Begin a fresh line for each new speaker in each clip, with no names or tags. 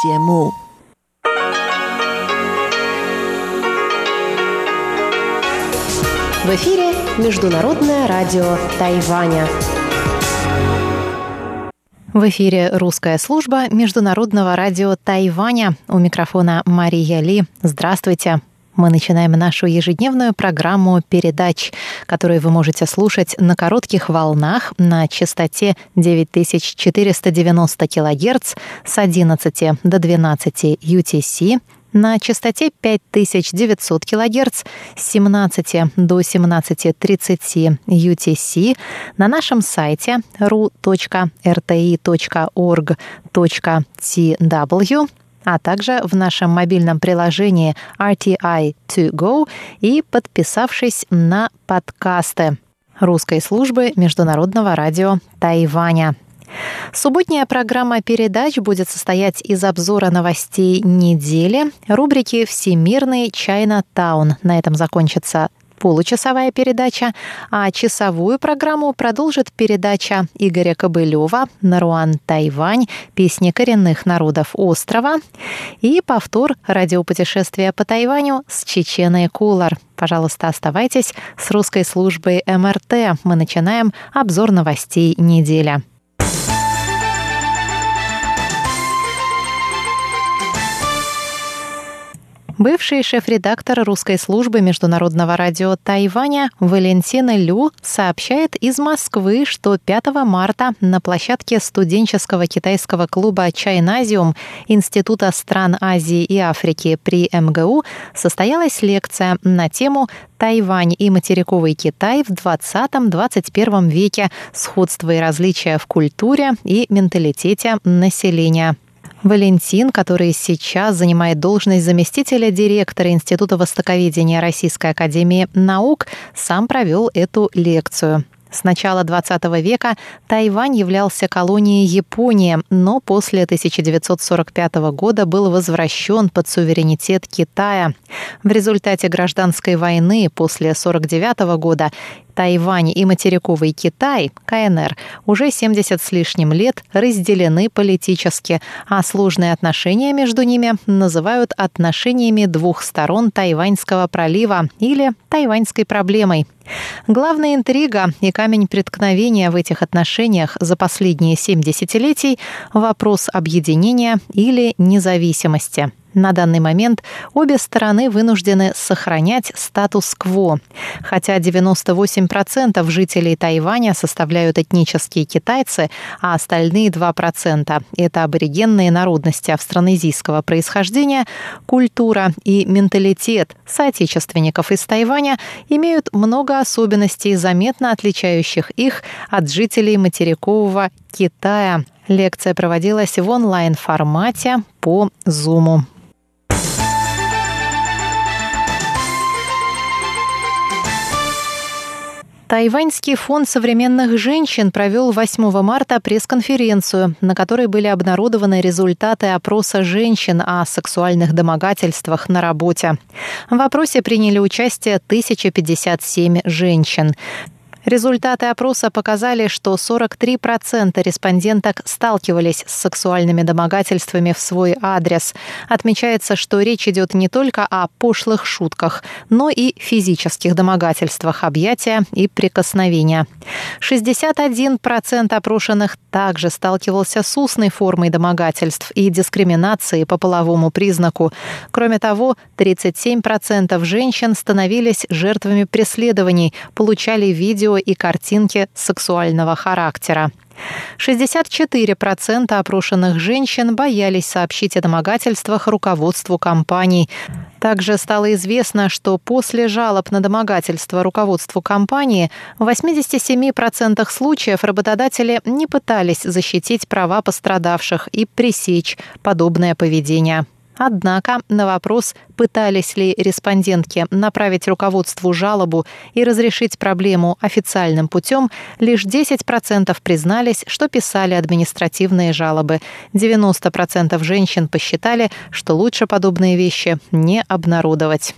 节目。В эфире Международное радио Тайваня.
В эфире русская служба Международного радио Тайваня. У микрофона Мария Ли. Здравствуйте. Мы начинаем нашу ежедневную программу передач, которую вы можете слушать на коротких волнах на частоте 9490 кГц с 11 до 12 UTC на частоте 5900 кГц с 17 до 17.30 UTC на нашем сайте ru.rti.org.tw, а также в нашем мобильном приложении RTI2Go и подписавшись на подкасты русской службы Международного радио Тайваня. Субботняя программа передач будет состоять из обзора новостей недели, рубрики «Всемирный Чайна Таун». На этом закончится получасовая передача, а часовую программу продолжит передача Игоря Кобылева «Наруан Тайвань. Песни коренных народов острова» и повтор радиопутешествия по Тайваню с Чеченой Кулар. Пожалуйста, оставайтесь с русской службой МРТ. Мы начинаем обзор новостей недели. Бывший шеф-редактор русской службы Международного радио Тайваня Валентина Лю сообщает из Москвы, что 5 марта на площадке студенческого китайского клуба «Чайназиум» Института стран Азии и Африки при МГУ состоялась лекция на тему Тайвань и материковый Китай в 20-21 веке. Сходство и различия в культуре и менталитете населения. Валентин, который сейчас занимает должность заместителя директора Института востоковедения Российской Академии Наук, сам провел эту лекцию. С начала XX века Тайвань являлся колонией Японии, но после 1945 года был возвращен под суверенитет Китая. В результате гражданской войны после 1949 года Тайвань и материковый Китай, КНР, уже 70 с лишним лет разделены политически, а сложные отношения между ними называют отношениями двух сторон Тайваньского пролива или тайваньской проблемой. Главная интрига и камень преткновения в этих отношениях за последние семь десятилетий – вопрос объединения или независимости. На данный момент обе стороны вынуждены сохранять статус-кво. Хотя 98% жителей Тайваня составляют этнические китайцы, а остальные 2% – это аборигенные народности австронезийского происхождения, культура и менталитет соотечественников из Тайваня имеют много особенностей, заметно отличающих их от жителей материкового Китая. Лекция проводилась в онлайн-формате по Zoom. Тайваньский фонд современных женщин провел 8 марта пресс-конференцию, на которой были обнародованы результаты опроса женщин о сексуальных домогательствах на работе. В опросе приняли участие 1057 женщин. Результаты опроса показали, что 43% респонденток сталкивались с сексуальными домогательствами в свой адрес. Отмечается, что речь идет не только о пошлых шутках, но и физических домогательствах, объятия и прикосновения. 61% опрошенных также сталкивался с устной формой домогательств и дискриминации по половому признаку. Кроме того, 37% женщин становились жертвами преследований, получали видео и картинки сексуального характера. 64% опрошенных женщин боялись сообщить о домогательствах руководству компаний. Также стало известно, что после жалоб на домогательство руководству компании в 87% случаев работодатели не пытались защитить права пострадавших и пресечь подобное поведение. Однако на вопрос, пытались ли респондентки направить руководству жалобу и разрешить проблему официальным путем, лишь 10% признались, что писали административные жалобы. 90% женщин посчитали, что лучше подобные вещи не обнародовать.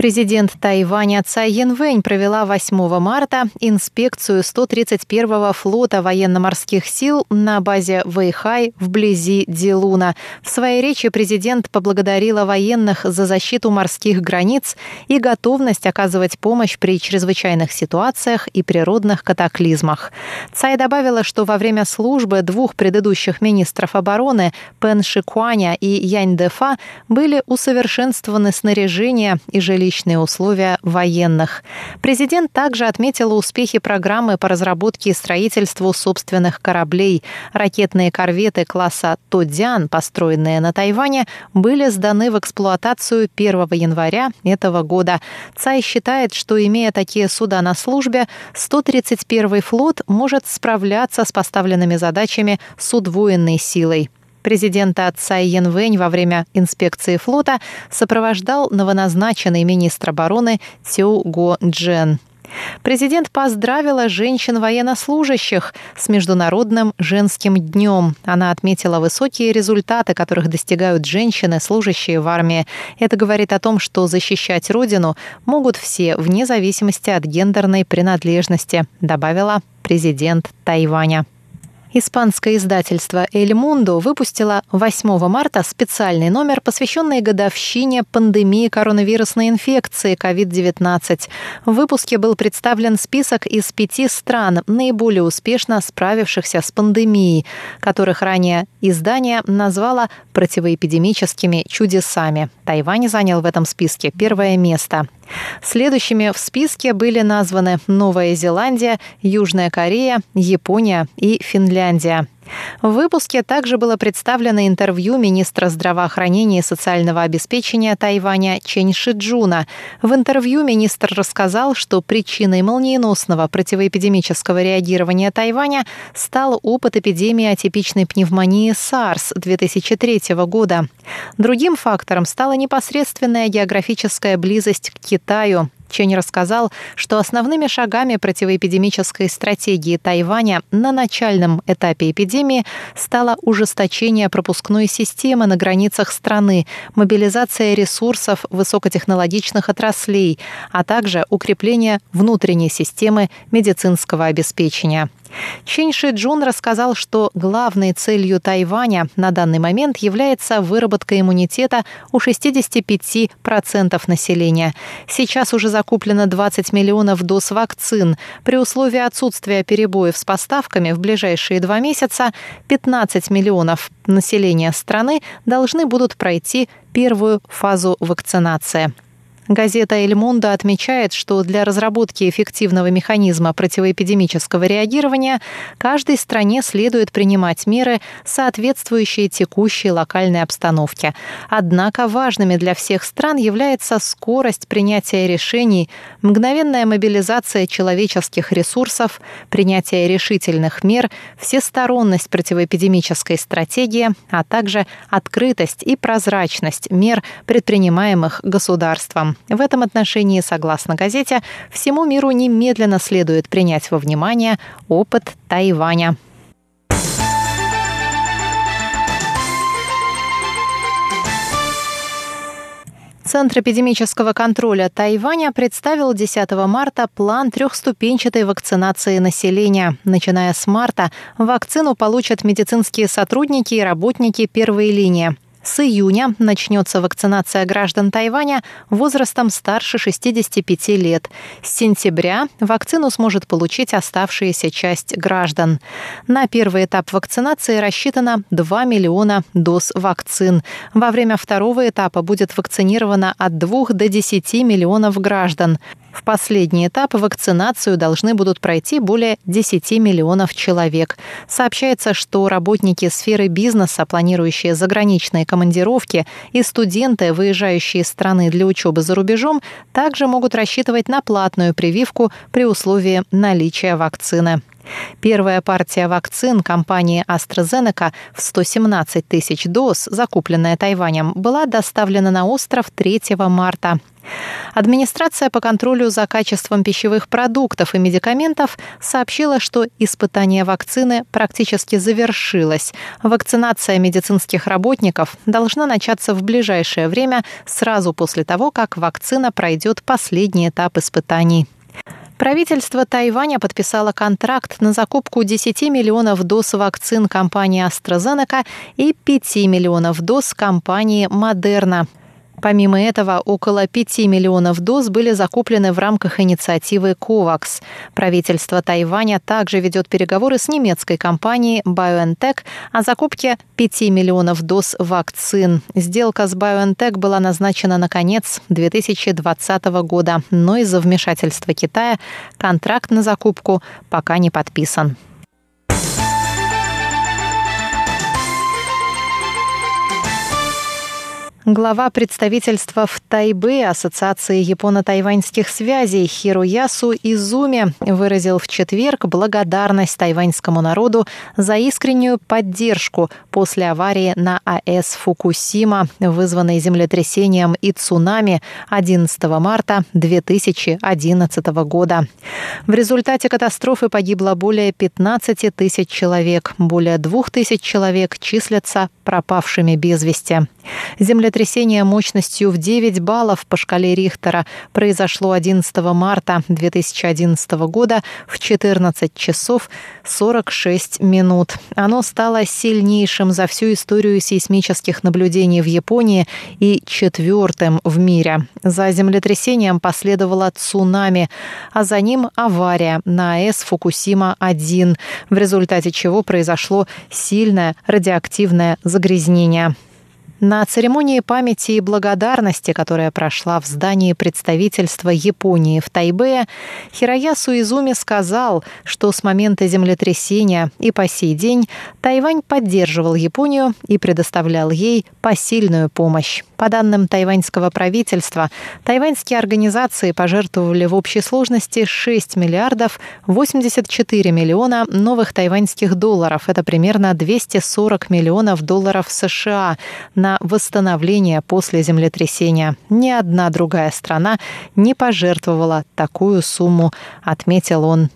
Президент Тайваня Цай Янвэнь провела 8 марта инспекцию 131-го флота военно-морских сил на базе Вэйхай вблизи Дилуна. В своей речи президент поблагодарила военных за защиту морских границ и готовность оказывать помощь при чрезвычайных ситуациях и природных катаклизмах. Цай добавила, что во время службы двух предыдущих министров обороны Пен Шикуаня и Янь Дефа были усовершенствованы снаряжение и жилищные жилищные условия военных. Президент также отметил успехи программы по разработке и строительству собственных кораблей. Ракетные корветы класса «Тодзян», построенные на Тайване, были сданы в эксплуатацию 1 января этого года. Цай считает, что, имея такие суда на службе, 131 флот может справляться с поставленными задачами с удвоенной силой. Президента Цай Янвэнь во время инспекции флота сопровождал новоназначенный министр обороны Цю Го Джен. Президент поздравила женщин-военнослужащих с Международным женским днем. Она отметила высокие результаты, которых достигают женщины, служащие в армии. Это говорит о том, что защищать Родину могут все, вне зависимости от гендерной принадлежности, добавила президент Тайваня. Испанское издательство «Эль Мундо» выпустило 8 марта специальный номер, посвященный годовщине пандемии коронавирусной инфекции COVID-19. В выпуске был представлен список из пяти стран, наиболее успешно справившихся с пандемией, которых ранее издание назвало противоэпидемическими чудесами. Тайвань занял в этом списке первое место. Следующими в списке были названы Новая Зеландия, Южная Корея, Япония и Финляндия. В выпуске также было представлено интервью министра здравоохранения и социального обеспечения Тайваня Чен Шиджуна. В интервью министр рассказал, что причиной молниеносного противоэпидемического реагирования Тайваня стал опыт эпидемии атипичной пневмонии SARS 2003 года. Другим фактором стала непосредственная географическая близость к Китаю. Чень рассказал, что основными шагами противоэпидемической стратегии Тайваня на начальном этапе эпидемии стало ужесточение пропускной системы на границах страны, мобилизация ресурсов высокотехнологичных отраслей, а также укрепление внутренней системы медицинского обеспечения. Чен Ши Джун рассказал, что главной целью Тайваня на данный момент является выработка иммунитета у 65% населения. Сейчас уже закуплено 20 миллионов доз вакцин. При условии отсутствия перебоев с поставками в ближайшие два месяца 15 миллионов населения страны должны будут пройти первую фазу вакцинации. Газета «Эль Мундо» отмечает, что для разработки эффективного механизма противоэпидемического реагирования каждой стране следует принимать меры, соответствующие текущей локальной обстановке. Однако важными для всех стран является скорость принятия решений, мгновенная мобилизация человеческих ресурсов, принятие решительных мер, всесторонность противоэпидемической стратегии, а также открытость и прозрачность мер, предпринимаемых государством. В этом отношении, согласно газете, всему миру немедленно следует принять во внимание опыт Тайваня. Центр эпидемического контроля Тайваня представил 10 марта план трехступенчатой вакцинации населения. Начиная с марта вакцину получат медицинские сотрудники и работники первой линии. С июня начнется вакцинация граждан Тайваня возрастом старше 65 лет. С сентября вакцину сможет получить оставшаяся часть граждан. На первый этап вакцинации рассчитано 2 миллиона доз вакцин. Во время второго этапа будет вакцинировано от 2 до 10 миллионов граждан. В последний этап вакцинацию должны будут пройти более 10 миллионов человек. Сообщается, что работники сферы бизнеса, планирующие заграничные командировки, и студенты, выезжающие из страны для учебы за рубежом, также могут рассчитывать на платную прививку при условии наличия вакцины. Первая партия вакцин компании AstraZeneca в 117 тысяч доз, закупленная Тайванем, была доставлена на остров 3 марта. Администрация по контролю за качеством пищевых продуктов и медикаментов сообщила, что испытание вакцины практически завершилось. Вакцинация медицинских работников должна начаться в ближайшее время, сразу после того, как вакцина пройдет последний этап испытаний. Правительство Тайваня подписало контракт на закупку 10 миллионов доз вакцин компании AstraZeneca и 5 миллионов доз компании Moderna. Помимо этого, около 5 миллионов доз были закуплены в рамках инициативы COVAX. Правительство Тайваня также ведет переговоры с немецкой компанией BioNTech о закупке 5 миллионов доз вакцин. Сделка с BioNTech была назначена на конец 2020 года, но из-за вмешательства Китая контракт на закупку пока не подписан. Глава представительства в Тайбе Ассоциации японо-тайваньских связей Хироясу Изуми выразил в четверг благодарность тайваньскому народу за искреннюю поддержку после аварии на АЭС Фукусима, вызванной землетрясением и цунами 11 марта 2011 года. В результате катастрофы погибло более 15 тысяч человек, более 2 тысяч человек числятся пропавшими без вести. Землетрясение мощностью в 9 баллов по шкале Рихтера произошло 11 марта 2011 года в 14 часов 46 минут. Оно стало сильнейшим за всю историю сейсмических наблюдений в Японии и четвертым в мире. За землетрясением последовало цунами, а за ним авария на АЭС Фукусима-1, в результате чего произошло сильное радиоактивное загрязнение. На церемонии памяти и благодарности, которая прошла в здании представительства Японии в Тайбе, Хироясу Изуми сказал, что с момента землетрясения и по сей день Тайвань поддерживал Японию и предоставлял ей посильную помощь. По данным тайваньского правительства, тайваньские организации пожертвовали в общей сложности 6 миллиардов 84 миллиона новых тайваньских долларов. Это примерно 240 миллионов долларов США на восстановление после землетрясения. Ни одна другая страна не пожертвовала такую сумму, отметил он.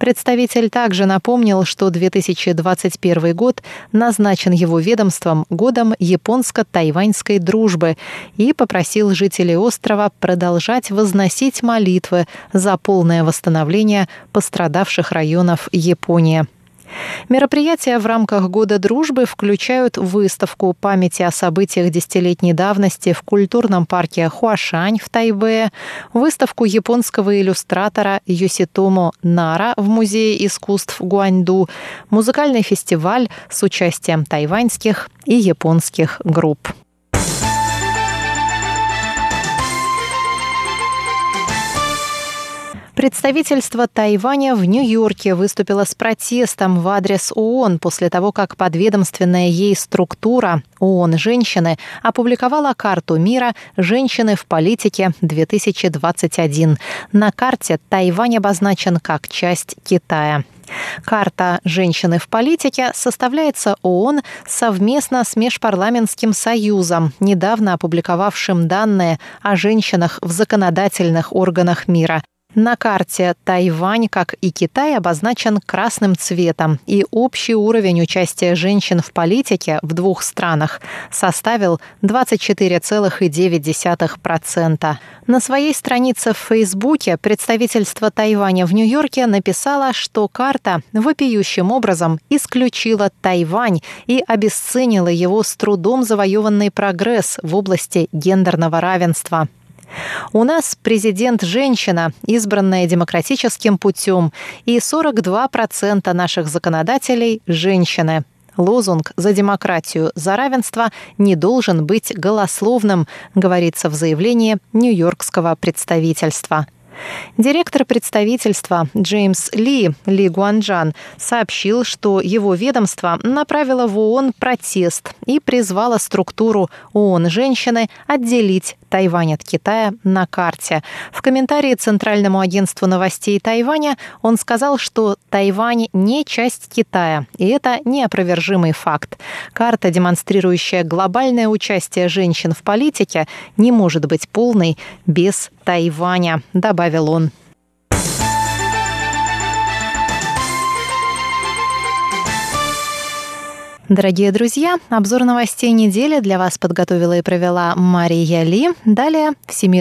Представитель также напомнил, что 2021 год назначен его ведомством годом японско-тайваньской дружбы и попросил жителей острова продолжать возносить молитвы за полное восстановление пострадавших районов Японии. Мероприятия в рамках Года дружбы включают выставку памяти о событиях десятилетней давности в культурном парке Хуашань в Тайбе, выставку японского иллюстратора Юситомо Нара в Музее искусств Гуаньду, музыкальный фестиваль с участием тайваньских и японских групп. Представительство Тайваня в Нью-Йорке выступило с протестом в адрес ООН после того, как подведомственная ей структура ООН «Женщины» опубликовала карту мира «Женщины в политике-2021». На карте Тайвань обозначен как часть Китая. Карта «Женщины в политике» составляется ООН совместно с Межпарламентским союзом, недавно опубликовавшим данные о женщинах в законодательных органах мира. На карте Тайвань, как и Китай, обозначен красным цветом, и общий уровень участия женщин в политике в двух странах составил 24,9%. На своей странице в Фейсбуке представительство Тайваня в Нью-Йорке написало, что карта вопиющим образом исключила Тайвань и обесценила его с трудом завоеванный прогресс в области гендерного равенства. У нас президент женщина, избранная демократическим путем, и 42% наших законодателей – женщины. Лозунг «За демократию, за равенство» не должен быть голословным, говорится в заявлении Нью-Йоркского представительства. Директор представительства Джеймс Ли, Ли Гуанджан, сообщил, что его ведомство направило в ООН протест и призвало структуру ООН «Женщины» отделить Тайвань от Китая на карте. В комментарии Центральному агентству новостей Тайваня он сказал, что Тайвань не часть Китая, и это неопровержимый факт. Карта, демонстрирующая глобальное участие женщин в политике, не может быть полной без Тайваня, добавил он. Дорогие друзья, обзор новостей недели для вас подготовила и провела Мария Ли. Далее Всемирный